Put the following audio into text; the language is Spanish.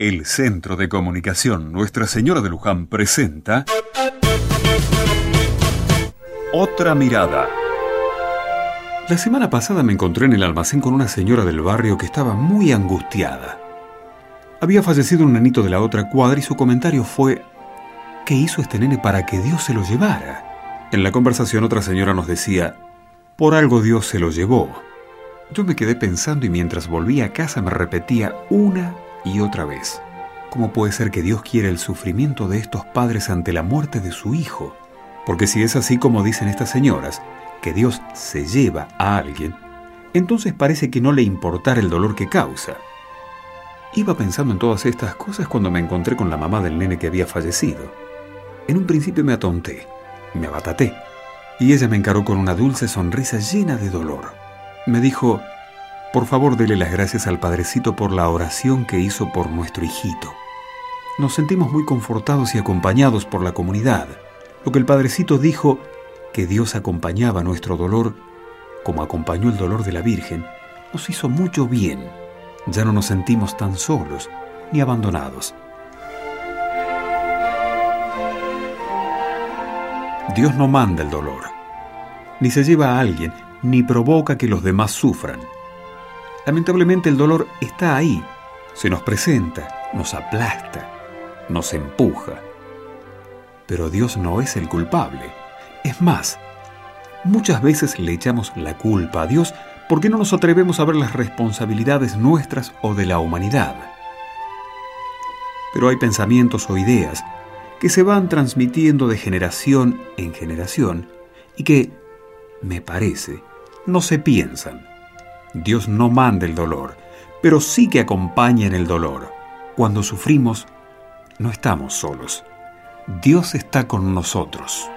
El Centro de Comunicación Nuestra Señora de Luján presenta Otra Mirada. La semana pasada me encontré en el almacén con una señora del barrio que estaba muy angustiada. Había fallecido un nenito de la otra cuadra y su comentario fue, ¿qué hizo este nene para que Dios se lo llevara? En la conversación otra señora nos decía, por algo Dios se lo llevó. Yo me quedé pensando y mientras volvía a casa me repetía una y otra vez. ¿Cómo puede ser que Dios quiera el sufrimiento de estos padres ante la muerte de su hijo? Porque si es así como dicen estas señoras, que Dios se lleva a alguien, entonces parece que no le importara el dolor que causa. Iba pensando en todas estas cosas cuando me encontré con la mamá del nene que había fallecido. En un principio me atonté, me abataté, y ella me encaró con una dulce sonrisa llena de dolor me dijo, por favor dele las gracias al Padrecito por la oración que hizo por nuestro hijito. Nos sentimos muy confortados y acompañados por la comunidad. Lo que el Padrecito dijo, que Dios acompañaba nuestro dolor, como acompañó el dolor de la Virgen, nos hizo mucho bien. Ya no nos sentimos tan solos ni abandonados. Dios no manda el dolor, ni se lleva a alguien, ni provoca que los demás sufran. Lamentablemente el dolor está ahí, se nos presenta, nos aplasta, nos empuja. Pero Dios no es el culpable. Es más, muchas veces le echamos la culpa a Dios porque no nos atrevemos a ver las responsabilidades nuestras o de la humanidad. Pero hay pensamientos o ideas que se van transmitiendo de generación en generación y que, me parece, no se piensan. Dios no manda el dolor, pero sí que acompaña en el dolor. Cuando sufrimos, no estamos solos. Dios está con nosotros.